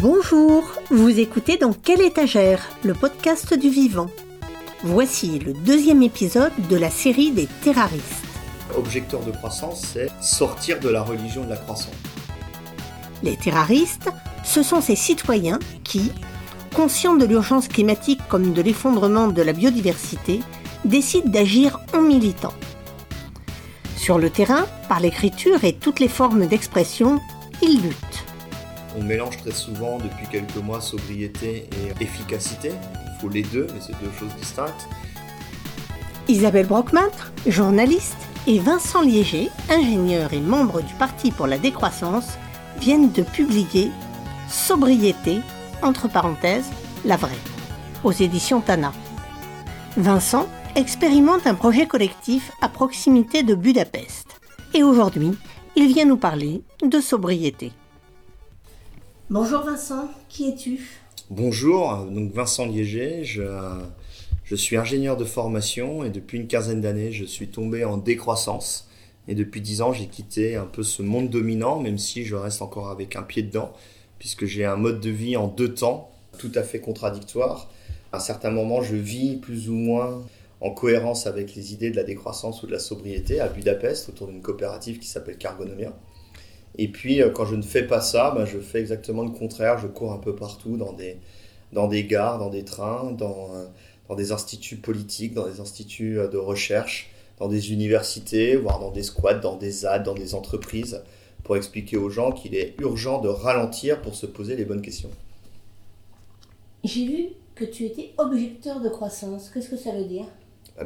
Bonjour, vous écoutez dans Quelle étagère, le podcast du vivant. Voici le deuxième épisode de la série des terroristes. Objecteur de croissance, c'est sortir de la religion de la croissance. Les terroristes, ce sont ces citoyens qui, conscients de l'urgence climatique comme de l'effondrement de la biodiversité, décident d'agir en militant. Sur le terrain, par l'écriture et toutes les formes d'expression, ils luttent. On mélange très souvent depuis quelques mois sobriété et efficacité. Il faut les deux, mais c'est deux choses distinctes. Isabelle Brockman, journaliste, et Vincent Liéger, ingénieur et membre du Parti pour la décroissance, viennent de publier Sobriété, entre parenthèses, la vraie, aux éditions Tana. Vincent expérimente un projet collectif à proximité de Budapest. Et aujourd'hui, il vient nous parler de sobriété. Bonjour Vincent, qui es-tu? Bonjour, donc Vincent Liéger, je, je suis ingénieur de formation et depuis une quinzaine d'années, je suis tombé en décroissance. Et depuis dix ans, j'ai quitté un peu ce monde dominant, même si je reste encore avec un pied dedans, puisque j'ai un mode de vie en deux temps, tout à fait contradictoire. À un certain moment, je vis plus ou moins en cohérence avec les idées de la décroissance ou de la sobriété à Budapest, autour d'une coopérative qui s'appelle Cargonomia. Et puis, euh, quand je ne fais pas ça, ben, je fais exactement le contraire. Je cours un peu partout, dans des, dans des gares, dans des trains, dans, euh, dans des instituts politiques, dans des instituts euh, de recherche, dans des universités, voire dans des squats, dans des ZAD, dans des entreprises, pour expliquer aux gens qu'il est urgent de ralentir pour se poser les bonnes questions. J'ai vu que tu étais objecteur de croissance. Qu'est-ce que ça veut dire?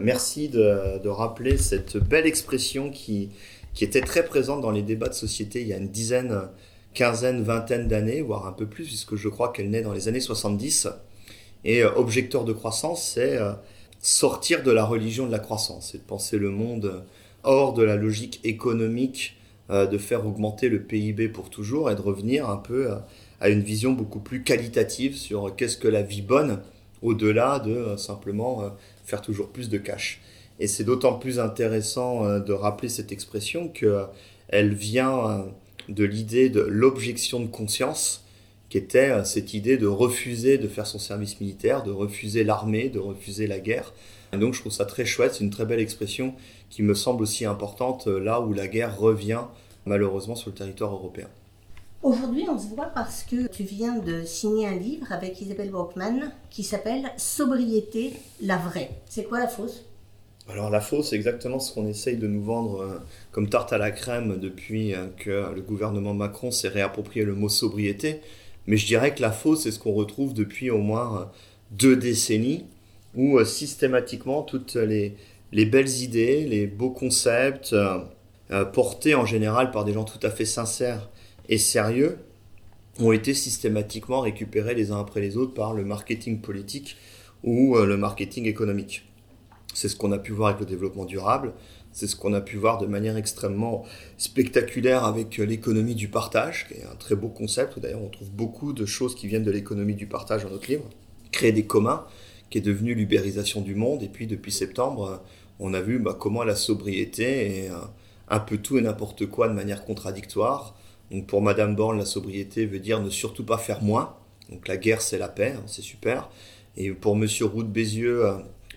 Merci de, de rappeler cette belle expression qui, qui était très présente dans les débats de société il y a une dizaine, quinzaine, vingtaine d'années, voire un peu plus, puisque je crois qu'elle naît dans les années 70. Et euh, objecteur de croissance, c'est euh, sortir de la religion de la croissance, c'est de penser le monde hors de la logique économique euh, de faire augmenter le PIB pour toujours et de revenir un peu à une vision beaucoup plus qualitative sur qu'est-ce que la vie bonne au-delà de simplement faire toujours plus de cash. Et c'est d'autant plus intéressant euh, de rappeler cette expression qu'elle euh, vient euh, de l'idée de l'objection de conscience, qui était cette idée de refuser de faire son service militaire, de refuser l'armée, de refuser la guerre. Et donc je trouve ça très chouette, c'est une très belle expression qui me semble aussi importante là où la guerre revient malheureusement sur le territoire européen. Aujourd'hui, on se voit parce que tu viens de signer un livre avec Isabelle Brockman qui s'appelle Sobriété, la vraie. C'est quoi la fausse? Alors la fausse, c'est exactement ce qu'on essaye de nous vendre euh, comme tarte à la crème depuis euh, que le gouvernement Macron s'est réapproprié le mot sobriété. Mais je dirais que la fausse, c'est ce qu'on retrouve depuis au moins euh, deux décennies, où systématiquement toutes les, les belles idées, les beaux concepts, portés en général par des gens tout à fait sincères et sérieux, ont été systématiquement récupérés les uns après les autres par le marketing politique ou le marketing économique. C'est ce qu'on a pu voir avec le développement durable, c'est ce qu'on a pu voir de manière extrêmement spectaculaire avec euh, l'économie du partage, qui est un très beau concept, d'ailleurs on trouve beaucoup de choses qui viennent de l'économie du partage dans notre livre. Créer des communs, qui est devenu l'ubérisation du monde, et puis depuis septembre, euh, on a vu bah, comment la sobriété est euh, un peu tout et n'importe quoi de manière contradictoire. Donc pour Madame Borne, la sobriété veut dire ne surtout pas faire moins. Donc la guerre, c'est la paix, hein, c'est super. Et pour Monsieur Roux de Bézieux,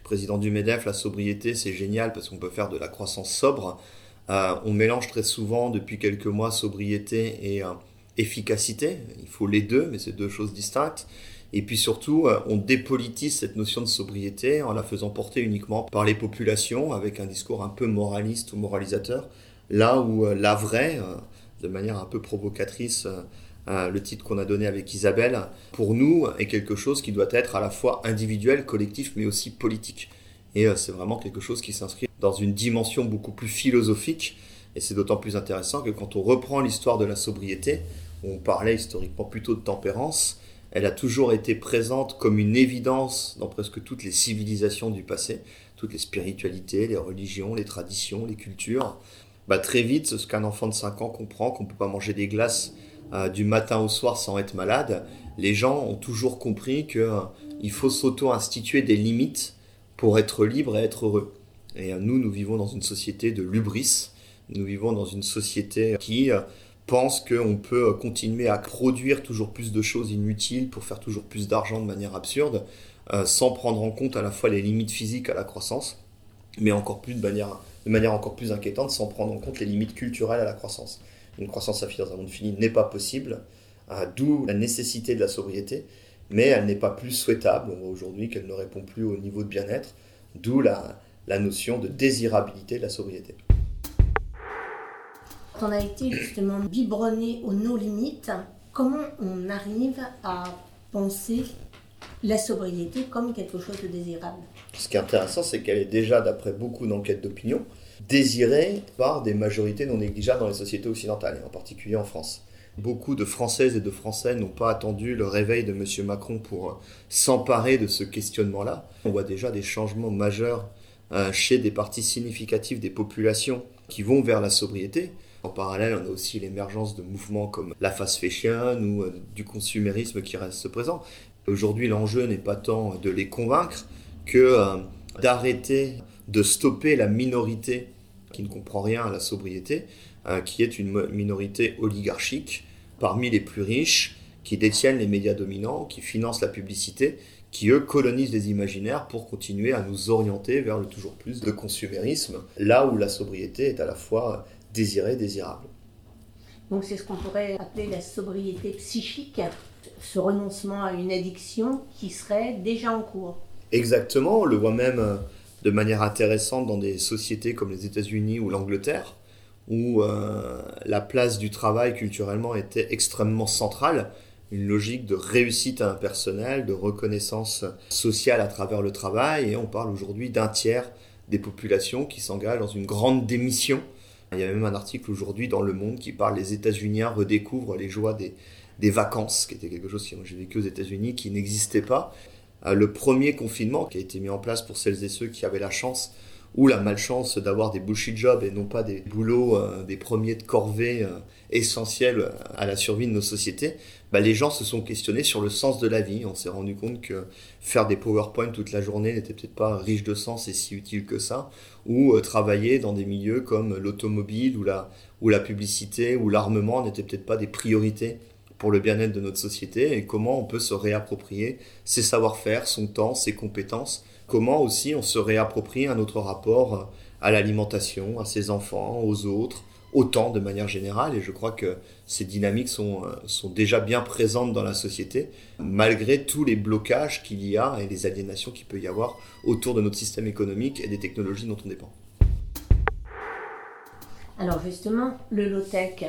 président du MEDEF, la sobriété, c'est génial parce qu'on peut faire de la croissance sobre. Euh, on mélange très souvent depuis quelques mois sobriété et euh, efficacité. Il faut les deux, mais c'est deux choses distinctes. Et puis surtout, euh, on dépolitise cette notion de sobriété en la faisant porter uniquement par les populations avec un discours un peu moraliste ou moralisateur. Là où la vraie, de manière un peu provocatrice, le titre qu'on a donné avec Isabelle, pour nous, est quelque chose qui doit être à la fois individuel, collectif, mais aussi politique. Et euh, c'est vraiment quelque chose qui s'inscrit dans une dimension beaucoup plus philosophique. Et c'est d'autant plus intéressant que quand on reprend l'histoire de la sobriété, on parlait historiquement plutôt de tempérance, elle a toujours été présente comme une évidence dans presque toutes les civilisations du passé, toutes les spiritualités, les religions, les traditions, les cultures. Bah, très vite, ce qu'un enfant de 5 ans comprend, qu'on ne peut pas manger des glaces euh, du matin au soir sans être malade, les gens ont toujours compris qu'il euh, faut s'auto-instituer des limites pour être libre et être heureux. Et euh, nous, nous vivons dans une société de lubris, nous vivons dans une société qui pense qu'on peut continuer à produire toujours plus de choses inutiles pour faire toujours plus d'argent de manière absurde, sans prendre en compte à la fois les limites physiques à la croissance, mais encore plus de manière, de manière encore plus inquiétante, sans prendre en compte les limites culturelles à la croissance. Une croissance infinie dans un monde fini n'est pas possible, euh, d'où la nécessité de la sobriété, mais elle n'est pas plus souhaitable. On voit aujourd'hui qu'elle ne répond plus au niveau de bien-être, d'où la, la notion de désirabilité de la sobriété. On a été justement biberonné aux nos limites? Comment on arrive à penser la sobriété comme quelque chose de désirable? Ce qui est intéressant, c'est qu'elle est déjà, d'après beaucoup d'enquêtes d'opinion, désirée par des majorités non négligeables dans les sociétés occidentales, et en particulier en France. Beaucoup de Françaises et de Français n'ont pas attendu le réveil de M. Macron pour s'emparer de ce questionnement-là. On voit déjà des changements majeurs euh, chez des parties significatives des populations qui vont vers la sobriété. En parallèle, on a aussi l'émergence de mouvements comme la fast fashion ou euh, du consumérisme qui reste présent. Aujourd'hui, l'enjeu n'est pas tant de les convaincre que euh, d'arrêter, de stopper la minorité qui ne comprend rien à la sobriété, euh, qui est une minorité oligarchique parmi les plus riches, qui détiennent les médias dominants, qui financent la publicité, qui eux colonisent les imaginaires pour continuer à nous orienter vers le toujours plus de consumérisme, là où la sobriété est à la fois désiré, désirable. Donc c'est ce qu'on pourrait appeler la sobriété psychique, ce renoncement à une addiction qui serait déjà en cours. Exactement, on le voit même euh, de manière intéressante dans des sociétés comme les États-Unis ou l'Angleterre, où euh, la place du travail culturellement était extrêmement centrale, une logique de réussite impersonnelle, de reconnaissance sociale à travers le travail, et on parle aujourd'hui d'un tiers des populations qui s'engagent dans une grande démission. Il y a même un article aujourd'hui dans Le Monde qui parle les États-Unis redécouvrent les joies des, des vacances, qui était quelque chose que j'ai vécu aux États-Unis, qui n'existait pas. Euh, le premier confinement qui a été mis en place pour celles et ceux qui avaient la chance ou la malchance d'avoir des bullshit jobs et non pas des boulots, euh, des premiers de corvée euh, essentiels à la survie de nos sociétés, bah, les gens se sont questionnés sur le sens de la vie. On s'est rendu compte que faire des PowerPoint toute la journée n'était peut-être pas riche de sens et si utile que ça, ou travailler dans des milieux comme l'automobile ou la, ou la publicité ou l'armement n'étaient peut-être pas des priorités pour le bien-être de notre société et comment on peut se réapproprier ses savoir-faire, son temps, ses compétences comment aussi on se réapproprie un autre rapport à l'alimentation, à ses enfants, aux autres, au temps de manière générale. Et je crois que ces dynamiques sont, euh, sont déjà bien présentes dans la société, malgré tous les blocages qu'il y a et les aliénations qu'il peut y avoir autour de notre système économique et des technologies dont on dépend. Alors justement, le low-tech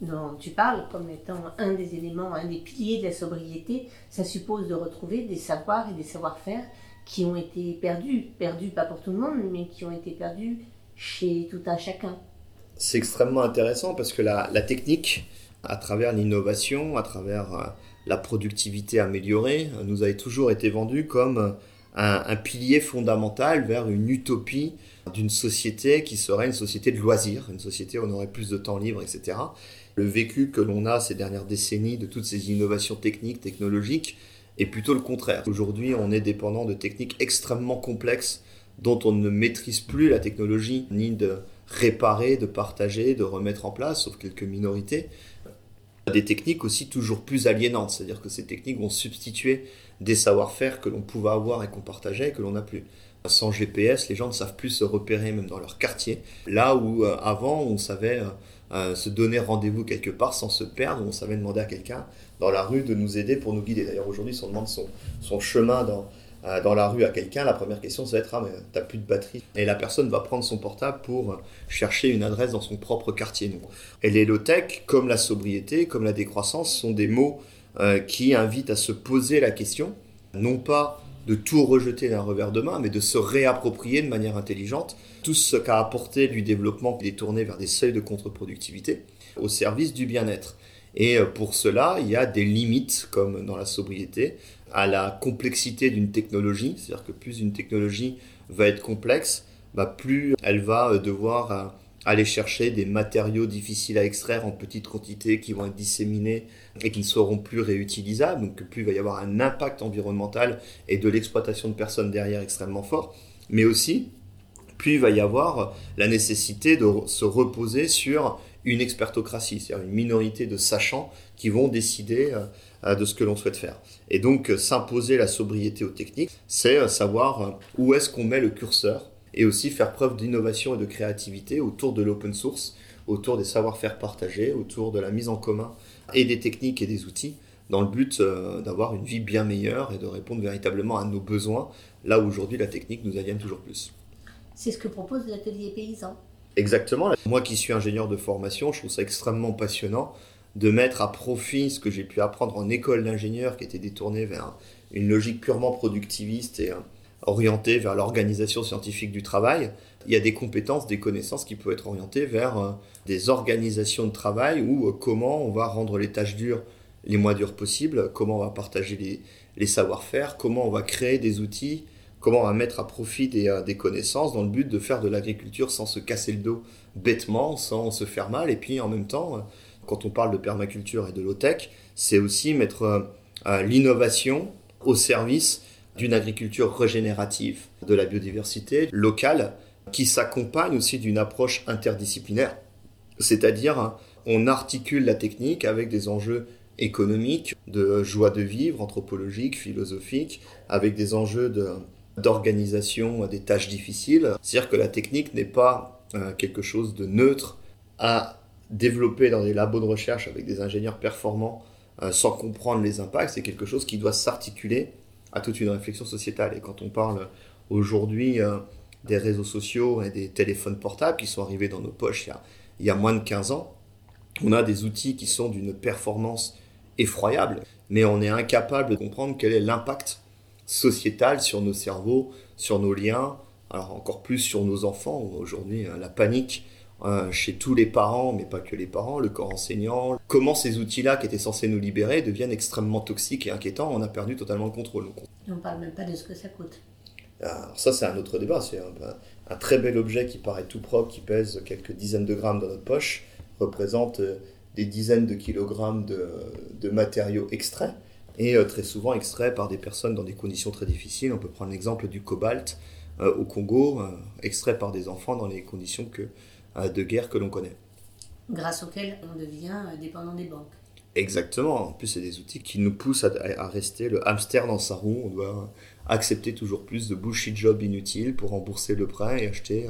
dont tu parles comme étant un des éléments, un des piliers de la sobriété, ça suppose de retrouver des savoirs et des savoir-faire qui ont été perdus, perdus pas pour tout le monde, mais qui ont été perdus chez tout un chacun. C'est extrêmement intéressant parce que la, technique, à travers l'innovation, à travers euh, la productivité améliorée, nous a toujours été vendue comme un, pilier fondamental vers une utopie d'une société qui serait une société de loisirs, une société où on aurait plus de temps libre, etc. Le vécu que l'on a ces dernières décennies de toutes ces innovations techniques, technologiques, et plutôt le contraire. Aujourd'hui, on est dépendant de techniques extrêmement complexes dont on ne maîtrise plus la technologie, ni de réparer, de partager, de remettre en place, sauf quelques minorités. Des techniques aussi toujours plus aliénantes, c'est-à-dire que ces techniques vont substituer des savoir-faire que l'on pouvait avoir et qu'on partageait et que l'on n'a plus. Sans GPS, les gens ne savent plus se repérer même dans leur quartier. Là où euh, avant, on savait euh, euh, se donner rendez-vous quelque part sans se perdre, on savait demander à quelqu'un dans la rue de nous aider pour nous guider. D'ailleurs, aujourd'hui, si on demande son, chemin dans, euh, dans la rue à quelqu'un, la première question, ça va être Ah, mais t'as plus de batterie. Et la personne va prendre son portable pour chercher une adresse dans son propre quartier. Donc, et les low-tech, comme la sobriété, comme la décroissance, sont des mots euh, qui invitent à se poser la question, non pas de tout rejeter d'un revers de main, mais de se réapproprier de manière intelligente tout ce qu'a apporté du développement qui est tourné vers des seuils de contre-productivité au service du bien-être. Et euh, pour cela, il y a des limites, comme dans la sobriété, à la complexité d'une technologie. C'est-à-dire que plus une technologie va être complexe, bah plus elle va euh, devoir euh, aller chercher des matériaux difficiles à extraire en petites quantités qui vont être disséminés et qui ne seront plus réutilisables. Donc plus il va y avoir un impact environnemental et de l'exploitation de personnes derrière extrêmement fort. Mais aussi, plus il va y avoir la nécessité de se reposer sur une expertocratie, c'est-à-dire une minorité de sachants qui vont décider euh, de ce que l'on souhaite faire. Et donc s'imposer la sobriété aux techniques, c'est savoir où est-ce qu'on met le curseur et aussi faire preuve d'innovation et de créativité autour de l'open source, autour des savoir-faire partagés, autour de la mise en commun et des techniques et des outils dans le but d'avoir une vie bien meilleure et de répondre véritablement à nos besoins, là où aujourd'hui la technique nous advienne toujours plus. C'est ce que propose l'atelier paysan. Exactement. Moi qui suis ingénieur de formation, je trouve ça extrêmement passionnant de mettre à profit ce que j'ai pu apprendre en école d'ingénieur qui était détourné vers une logique purement productiviste et orientée vers l'organisation scientifique du travail. Il y a des compétences, des connaissances qui peuvent être orientées vers euh, des organisations de travail ou euh, comment on va rendre les tâches dures les moins dures possibles, comment on va partager les, les savoir-faire, comment on va créer des outils comment on va mettre à profit euh, des, connaissances dans le but de faire de l'agriculture sans se casser le dos bêtement, sans se faire mal. Et puis en même temps, quand on parle de permaculture et de low-tech, c'est aussi mettre l'innovation au service d'une agriculture régénérative, de la biodiversité locale, qui s'accompagne aussi d'une approche interdisciplinaire. C'est-à-dire, on articule la technique avec des enjeux économiques, de joie de vivre, anthropologiques, philosophiques, avec des enjeux d'organisation des tâches difficiles. C'est-à-dire que la technique n'est pas euh, quelque chose de neutre à développer dans des labos de recherche avec des ingénieurs performants euh, sans comprendre les impacts. C'est quelque chose qui doit s'articuler à toute une réflexion sociétale. Et quand on parle aujourd'hui euh, des réseaux sociaux et des téléphones portables qui sont arrivés dans nos poches il y a, il y a moins de 15 ans, on a des outils qui sont d'une performance effroyable, mais on est incapable de comprendre quel est l'impact sociétale sur nos cerveaux, sur nos liens, alors encore plus sur nos enfants. Aujourd'hui, euh, la panique euh, chez tous les parents, mais pas que les parents, le corps enseignant. Comment ces outils-là, qui étaient censés nous libérer, deviennent extrêmement toxiques et inquiétants. On a perdu totalement le contrôle. on ne parle même pas de ce que ça coûte. Alors ça, c'est un autre débat. C'est un, très bel objet qui paraît tout propre, qui pèse quelques dizaines de grammes dans notre poche, représente euh, des dizaines de kilogrammes de matériaux extraits et euh, très souvent extrait par des personnes dans des conditions très difficiles. On peut prendre l'exemple du cobalt euh, au Congo, euh, extrait par des enfants dans les conditions que, de guerre que l'on connaît. Grâce auxquelles on devient dépendant des banques. Exactement. En plus, c'est des outils qui nous poussent à, rester le hamster dans sa roue. On doit accepter toujours plus de bullshit jobs inutiles pour rembourser le prêt et acheter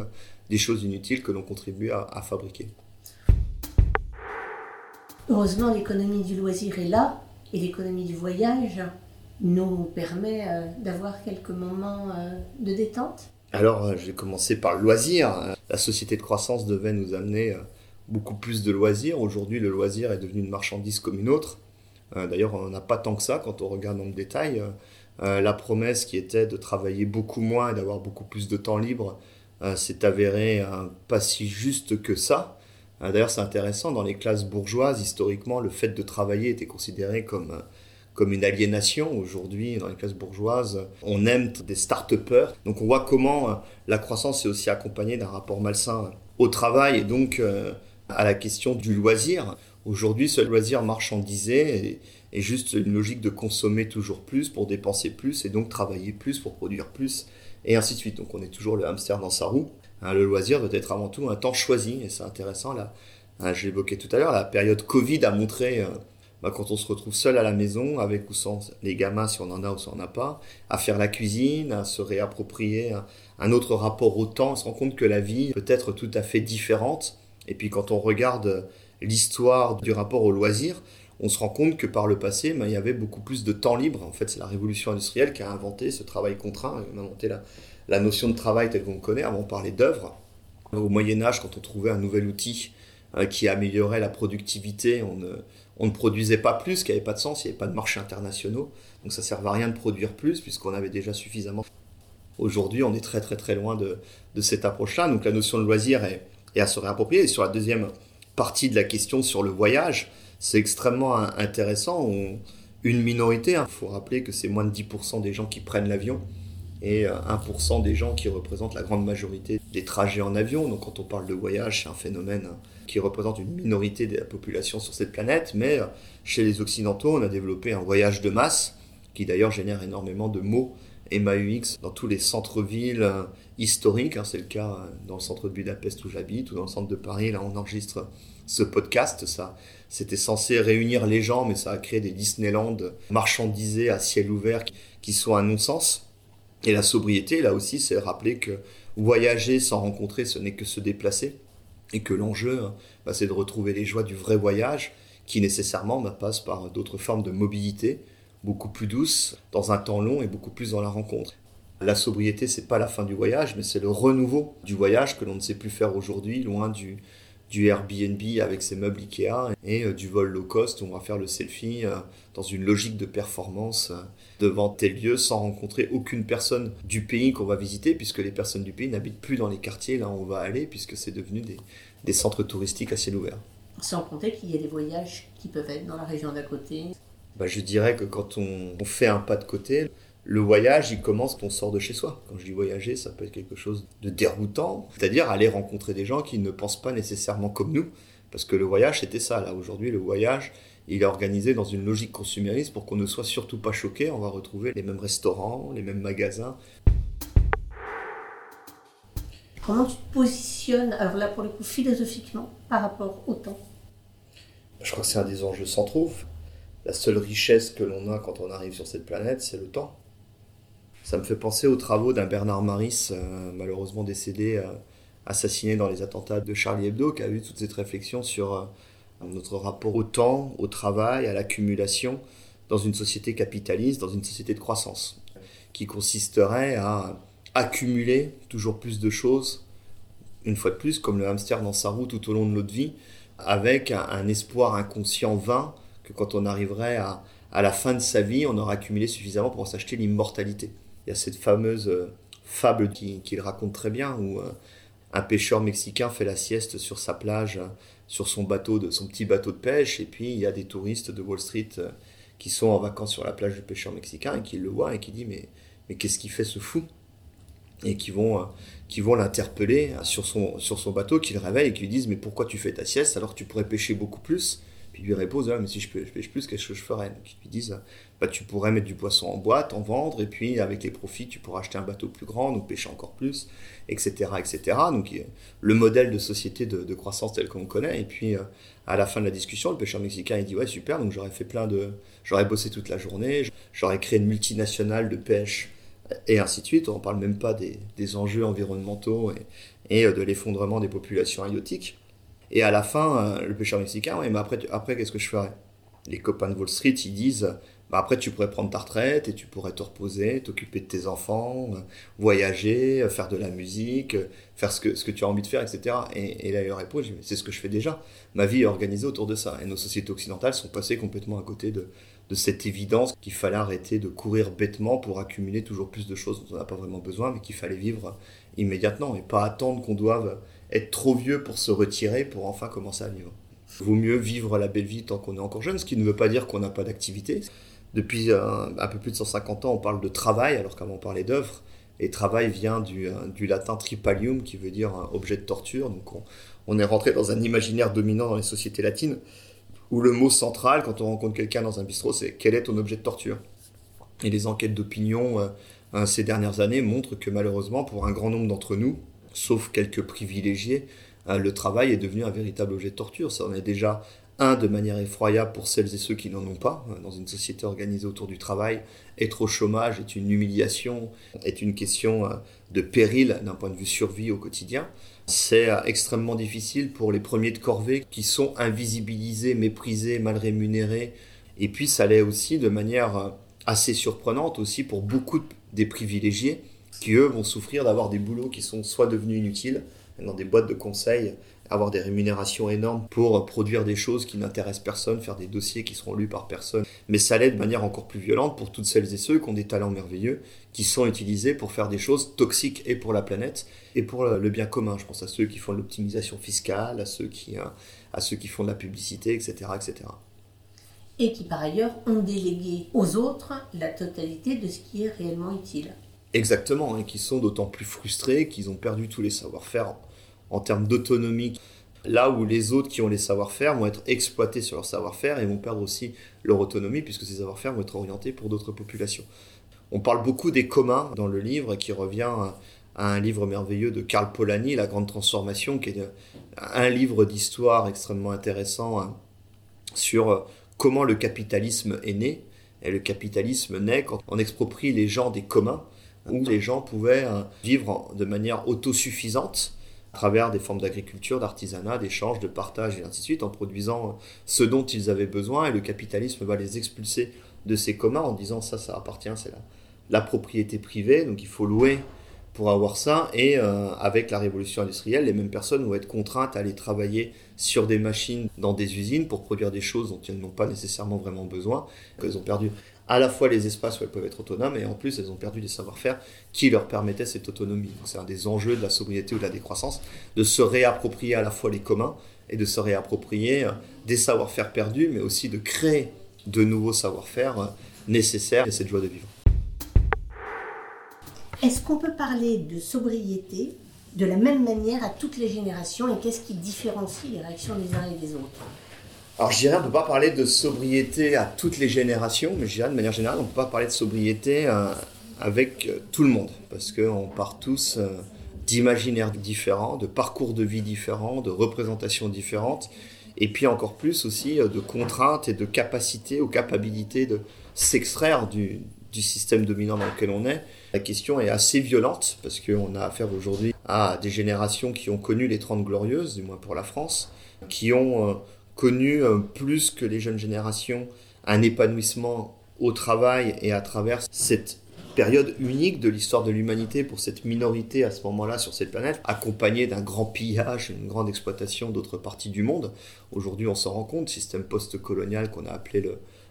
des choses inutiles que l'on contribue à fabriquer. Heureusement, l'économie du loisir est là et l'économie du voyage nous permet euh, d'avoir quelques moments euh, de détente Alors, euh, je vais commencer par le loisir. La société de croissance devait nous amener beaucoup plus de loisirs. Aujourd'hui, le loisir est devenu une marchandise comme une autre. D'ailleurs, on n'a pas tant que ça quand on regarde le détail. La promesse qui était de travailler beaucoup moins et d'avoir beaucoup plus de temps libre s'est avérée pas si juste que ça. D'ailleurs, c'est intéressant, dans les classes bourgeoises, historiquement, le fait de travailler était considéré comme, euh, comme une aliénation. Aujourd'hui, dans les classes bourgeoises, on aime des start-upers. Donc on voit comment euh, la croissance est aussi accompagnée d'un rapport malsain au travail et donc euh, à la question du loisir. Aujourd'hui, ce loisir marchandisé est, juste une logique de consommer toujours plus pour dépenser plus et donc travailler plus pour produire plus et ainsi de suite. Donc on est toujours le hamster dans sa roue. Hein, le loisir doit être avant tout un temps choisi, et c'est intéressant. Là, hein, je l'évoquais tout à l'heure, la période Covid a montré, euh, quand on se retrouve seul à la maison, avec ou sans les gamins, si on en a ou si on n'en a pas, à faire la cuisine, à se réapproprier un, autre rapport au temps, on se rend compte que la vie peut être tout à fait différente. Et puis quand on regarde l'histoire du rapport au loisir, on se rend compte que par le passé, bah, il y avait beaucoup plus de temps libre. En fait, c'est la révolution industrielle qui a inventé ce travail contraint, a inventé la, la notion de travail telle qu'on connaît, avant on parlait d'œuvre. Au Moyen Âge, quand on trouvait un nouvel outil qui améliorait la productivité, on ne, produisait pas plus, ce qui n'avait pas de sens, il n'y avait pas de marchés internationaux, donc ça ne servait à rien de produire plus, puisqu'on avait déjà suffisamment. Aujourd'hui, on est très très très loin de, cette approche-là, donc la notion de loisir est, à se réapproprier. Et sur la deuxième partie de la question sur le voyage, c'est extrêmement intéressant. une minorité, il hein, faut rappeler que c'est moins de 10% des gens qui prennent l'avion et 1% euh, des gens qui représentent la grande majorité des trajets en avion. Donc quand on parle de voyage, c'est un phénomène qui représente une minorité de la population sur cette planète, mais euh, chez les Occidentaux, on a développé un voyage de masse qui d'ailleurs génère énormément de mots MAUX dans tous les centres-villes euh, historiques. Hein, c'est le cas dans le centre de Budapest où j'habite ou dans le centre de Paris. Là, on enregistre ce podcast. Ça, c'était censé réunir les gens, mais ça a créé des Disneyland marchandisés à ciel ouvert qui sont un non-sens. Et la sobriété, là aussi, c'est rappeler que voyager sans rencontrer, ce n'est que se déplacer. Et que l'enjeu, bah, c'est de retrouver les joies du vrai voyage, qui nécessairement bah, passe par d'autres formes de mobilité, beaucoup plus douces, dans un temps long et beaucoup plus dans la rencontre. La sobriété, c'est pas la fin du voyage, mais c'est le renouveau du voyage que l'on ne sait plus faire aujourd'hui, loin du, du Airbnb avec ses meubles Ikea et euh, du vol low cost où on va faire le selfie euh, dans une logique de performance euh, devant tel lieu sans rencontrer aucune personne du pays qu'on va visiter puisque les personnes du pays n'habitent plus dans les quartiers là où on va aller puisque c'est devenu des, des centres touristiques à ciel ouvert. Sans compter qu'il y a des voyages qui peuvent être dans la région d'à côté. Bah, je dirais que quand on, on fait un pas de côté, le voyage, il commence quand on sort de chez soi. Quand je dis voyager, ça peut être quelque chose de déroutant, c'est-à-dire aller rencontrer des gens qui ne pensent pas nécessairement comme nous. Parce que le voyage, c'était ça. Là, aujourd'hui, le voyage, il est organisé dans une logique consumériste pour qu'on ne soit surtout pas choqué. On va retrouver les mêmes restaurants, les mêmes magasins. Comment tu te positionnes, alors là, pour le coup, philosophiquement, par rapport au temps? Je crois que c'est un des enjeux centraux. La seule richesse que l'on a quand on arrive sur cette planète, c'est le temps. Ça me fait penser aux travaux d'un Bernard Maris, euh, malheureusement décédé, euh, assassiné dans les attentats de Charlie Hebdo, qui a eu toute cette réflexion sur euh, notre rapport au temps, au travail, à l'accumulation, dans une société capitaliste, dans une société de croissance, qui consisterait à accumuler toujours plus de choses, une fois de plus, comme le hamster dans sa roue tout au long de notre vie, avec un, espoir inconscient vain que quand on arriverait à, la fin de sa vie, on aura accumulé suffisamment pour s'acheter l'immortalité. Il y a cette fameuse euh, fable qu'il raconte très bien où euh, un pêcheur mexicain fait la sieste sur sa plage, euh, sur son bateau, de, son petit bateau de pêche, et puis il y a des touristes de Wall Street qui sont en vacances sur la plage du pêcheur mexicain et qui le voient et qui disent mais, mais qu'est-ce qu'il fait ce fou? Et qui vont, qui vont l'interpeller sur son, sur son bateau, qui le réveillent et qui lui disent mais pourquoi tu fais ta sieste? Alors tu pourrais pêcher beaucoup plus Puis lui répond ah, mais si je, pêche plus, qu'est-ce que je ferais Donc ils lui disent bah, tu pourrais mettre du poisson en boîte, en vendre, et puis avec les profits, tu pourras acheter un bateau plus grand, donc pêcher encore plus, etc. etc. Donc le modèle de société de, croissance tel qu'on connaît. Et puis euh, à la fin de la discussion, le pêcheur mexicain il dit ouais super, donc j'aurais fait plein de, j'aurais bossé toute la journée, j'aurais créé une multinationale de pêche et ainsi de suite. On ne parle même pas des, enjeux environnementaux et, et euh, de l'effondrement des populations halieutiques. Et à la fin, euh, le pêcheur mexicain, ouais, mais après, après qu'est-ce que je ferais? Les copains de Wall Street, ils disent bah, après, tu pourrais prendre ta retraite et tu pourrais te reposer, t'occuper de tes enfants, euh, voyager, euh, faire de la musique, faire ce que, ce que tu as envie de faire, etc. Et, et là, il répond, c'est ce que je fais déjà. Ma vie est organisée autour de ça. Et nos sociétés occidentales sont passées complètement à côté de cette évidence qu'il fallait arrêter de courir bêtement pour accumuler toujours plus de choses dont on n'a pas vraiment besoin, mais qu'il fallait vivre immédiatement et pas attendre qu'on doive être trop vieux pour se retirer pour enfin commencer à vivre. Vaut mieux vivre la belle vie tant qu'on est encore jeune, ce qui ne veut pas dire qu'on n'a pas d'activité. Depuis euh, un, peu plus de 150 ans, on parle de travail, alors qu'avant on parlait d'œuvre. Et travail vient du, euh, latin tripalium, qui veut dire objet de torture. Donc on, est rentré dans un imaginaire dominant dans les sociétés latines, où le mot central, quand on rencontre quelqu'un dans un bistrot, c'est quel est ton objet de torture? Et les enquêtes d'opinion euh, ces dernières années montrent que malheureusement, pour un grand nombre d'entre nous, sauf quelques privilégiés, le travail est devenu un véritable objet de torture. Ça en est déjà un, de manière effroyable pour celles et ceux qui n'en ont pas. Dans une société organisée autour du travail, être au chômage est une humiliation, est une question euh, de péril d'un point de vue survie au quotidien. C'est euh, extrêmement difficile pour les premiers de corvée qui sont invisibilisés, méprisés, mal rémunérés. Et puis ça l'est aussi de manière euh, assez surprenante aussi pour beaucoup des privilégiés qui eux vont souffrir d'avoir des boulots qui sont soit devenus inutiles dans des boîtes de conseil avoir des rémunérations énormes pour produire des choses qui n'intéressent personne, faire des dossiers qui seront lus par personne. Mais ça l'est de manière encore plus violente pour toutes celles et ceux qui ont des talents merveilleux, qui sont utilisés pour faire des choses toxiques et pour la planète et pour le bien commun. Je pense à ceux qui font l'optimisation fiscale, à ceux qui, à ceux qui font de la publicité, etc., etc. Et qui par ailleurs ont délégué aux autres la totalité de ce qui est réellement utile. Exactement, et qui sont d'autant plus frustrés qu'ils ont perdu tous les savoir-faire en termes d'autonomie. Là où les autres qui ont les savoir-faire vont être exploités sur leur savoir-faire et vont perdre aussi leur autonomie puisque ces savoir-faire vont être orientés pour d'autres populations. On parle beaucoup des communs dans le livre qui revient à un livre merveilleux de Karl Polanyi, La Grande Transformation, qui est un livre d'histoire extrêmement intéressant hein, sur comment le capitalisme est né. Et le capitalisme naît quand on exproprie les gens des communs, où les gens pouvaient euh, vivre de manière autosuffisante à travers des formes d'agriculture, d'artisanat, d'échange, de partage et ainsi de suite, en produisant euh, ce dont ils avaient besoin. Et le capitalisme va les expulser de ces communs en disant ça, ça appartient, c'est la, la propriété privée, donc il faut louer pour avoir ça. Et euh, avec la révolution industrielle, les mêmes personnes vont être contraintes à aller travailler sur des machines dans des usines pour produire des choses dont elles n'ont pas nécessairement vraiment besoin. Elles ont perdu à la fois les espaces où elles peuvent être autonomes et en plus elles ont perdu des savoir-faire qui leur permettaient cette autonomie. C'est un des enjeux de la sobriété ou de la décroissance, de se réapproprier à la fois les communs et de se réapproprier euh, des savoir-faire perdus, mais aussi de créer de nouveaux savoir-faire euh, nécessaires à cette joie de vivre. Est-ce qu'on peut parler de sobriété de la même manière à toutes les générations et qu'est-ce qui différencie les réactions des uns et des autres? Alors je dirais, on ne peut pas parler de sobriété à toutes les générations, mais je dirais de manière générale, on ne peut pas parler de sobriété euh, avec euh, tout le monde, parce qu'on part tous euh, d'imaginaires différents, de parcours de vie différents, de représentations différentes, et puis encore plus aussi de contraintes et de capacités ou capacités de s'extraire du, système dominant dans lequel on est. La question est assez violente, parce qu'on a affaire aujourd'hui à des générations qui ont connu les Trente Glorieuses, du moins pour la France, qui ont connu euh, plus que les jeunes générations un épanouissement au travail et à travers cette période unique de l'histoire de l'humanité pour cette minorité à ce moment-là sur cette planète, accompagnée d'un grand pillage, une grande exploitation d'autres parties du monde. Aujourd'hui, on s'en rend compte, système post-colonial qu'on a appelé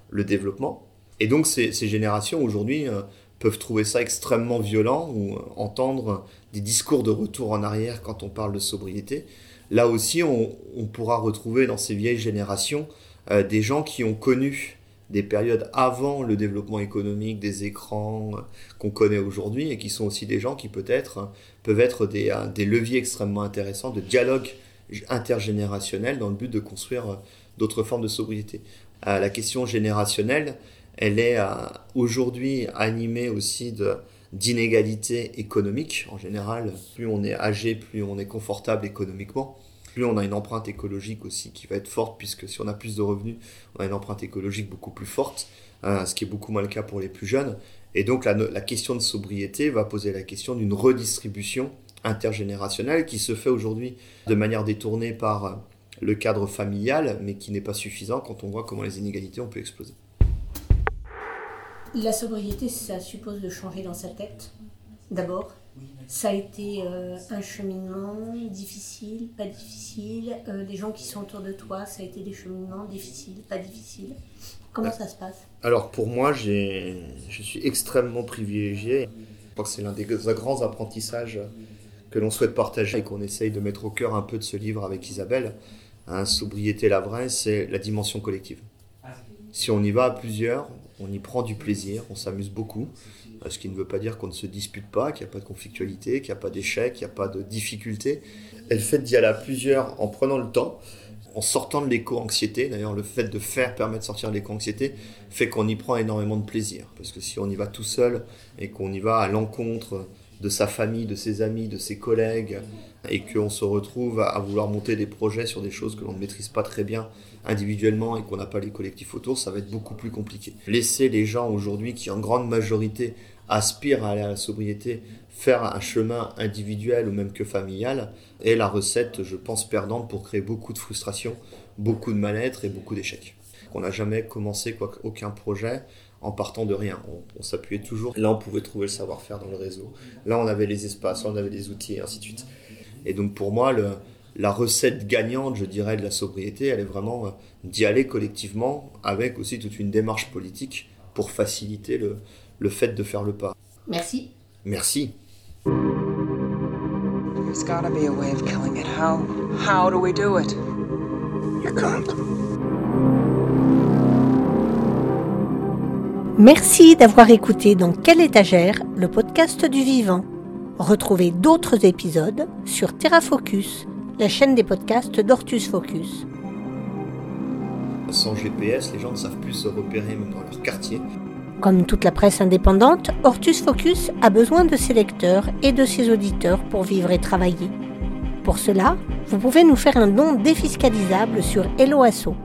le, développement. Et donc, ces, ces générations aujourd'hui euh, peuvent trouver ça extrêmement violent ou euh, entendre des discours de retour en arrière quand on parle de sobriété là aussi, on, pourra retrouver dans ces vieilles générations euh, des gens qui ont connu des périodes avant le développement économique des écrans euh, qu'on connaît aujourd'hui et qui sont aussi des gens qui peut-être peuvent être des, euh, des, leviers extrêmement intéressants de dialogue intergénérationnel dans le but de construire d'autres formes de sobriété. la question générationnelle, elle est aujourd'hui animée aussi de, d'inégalités économiques en général. Plus on est âgé, plus on est confortable économiquement. Plus on a une empreinte écologique aussi qui va être forte, puisque si on a plus de revenus, on a une empreinte écologique beaucoup plus forte, hein, ce qui est beaucoup moins le cas pour les plus jeunes. Et donc la, la question de sobriété va poser la question d'une redistribution intergénérationnelle qui se fait aujourd'hui de manière détournée par le cadre familial, mais qui n'est pas suffisant quand on voit comment les inégalités ont pu exploser. La sobriété, ça suppose de changer dans sa tête, d'abord. Ça a été euh, un cheminement difficile, pas difficile. Euh, les gens qui sont autour de toi, ça a été des cheminements difficiles, pas difficiles. Comment ça se passe? Alors pour moi, je suis extrêmement privilégié. Je crois que c'est l'un des grands apprentissages que l'on souhaite partager et qu'on essaye de mettre au cœur un peu de ce livre avec Isabelle. Hein, sobriété, la vraie, c'est la dimension collective. Si on y va à plusieurs, on y prend du plaisir, on s'amuse beaucoup, ce qui ne veut pas dire qu'on ne se dispute pas, qu'il n'y a pas de conflictualité, qu'il n'y a pas d'échec, qu'il n'y a pas de difficulté. Et le fait d'y aller à plusieurs en prenant le temps, en sortant de l'éco-anxiété, d'ailleurs le fait de faire permet de sortir de l'éco-anxiété, fait qu'on y prend énormément de plaisir. Parce que si on y va tout seul et qu'on y va à l'encontre de sa famille, de ses amis, de ses collègues, et qu'on se retrouve à vouloir monter des projets sur des choses que l'on ne maîtrise pas très bien individuellement et qu'on n'a pas les collectifs autour, ça va être beaucoup plus compliqué. Laisser les gens aujourd'hui qui en grande majorité aspirent à aller à la sobriété faire un chemin individuel ou même que familial est la recette, je pense, perdante pour créer beaucoup de frustration, beaucoup de mal-être et beaucoup d'échecs. On n'a jamais commencé quoi, aucun projet en partant de rien. On, s'appuyait toujours. Là, on pouvait trouver le savoir-faire dans le réseau. Là, on avait les espaces, on avait les outils, et ainsi de suite. Et donc, pour moi, le, la recette gagnante, je dirais, de la sobriété, elle est vraiment euh, d'y aller collectivement avec aussi toute une démarche politique pour faciliter le, le fait de faire le pas. Merci. Merci. There's gotta be a way of killing it. How? How do we do it? You can't. Merci d'avoir écouté dans Quelle étagère le podcast du vivant. Retrouvez d'autres épisodes sur TerraFocus, la chaîne des podcasts d'Ortus Focus. Sans GPS, les gens ne savent plus se repérer même dans leur quartier. Comme toute la presse indépendante, Hortus Focus a besoin de ses lecteurs et de ses auditeurs pour vivre et travailler. Pour cela, vous pouvez nous faire un don défiscalisable sur Helloasso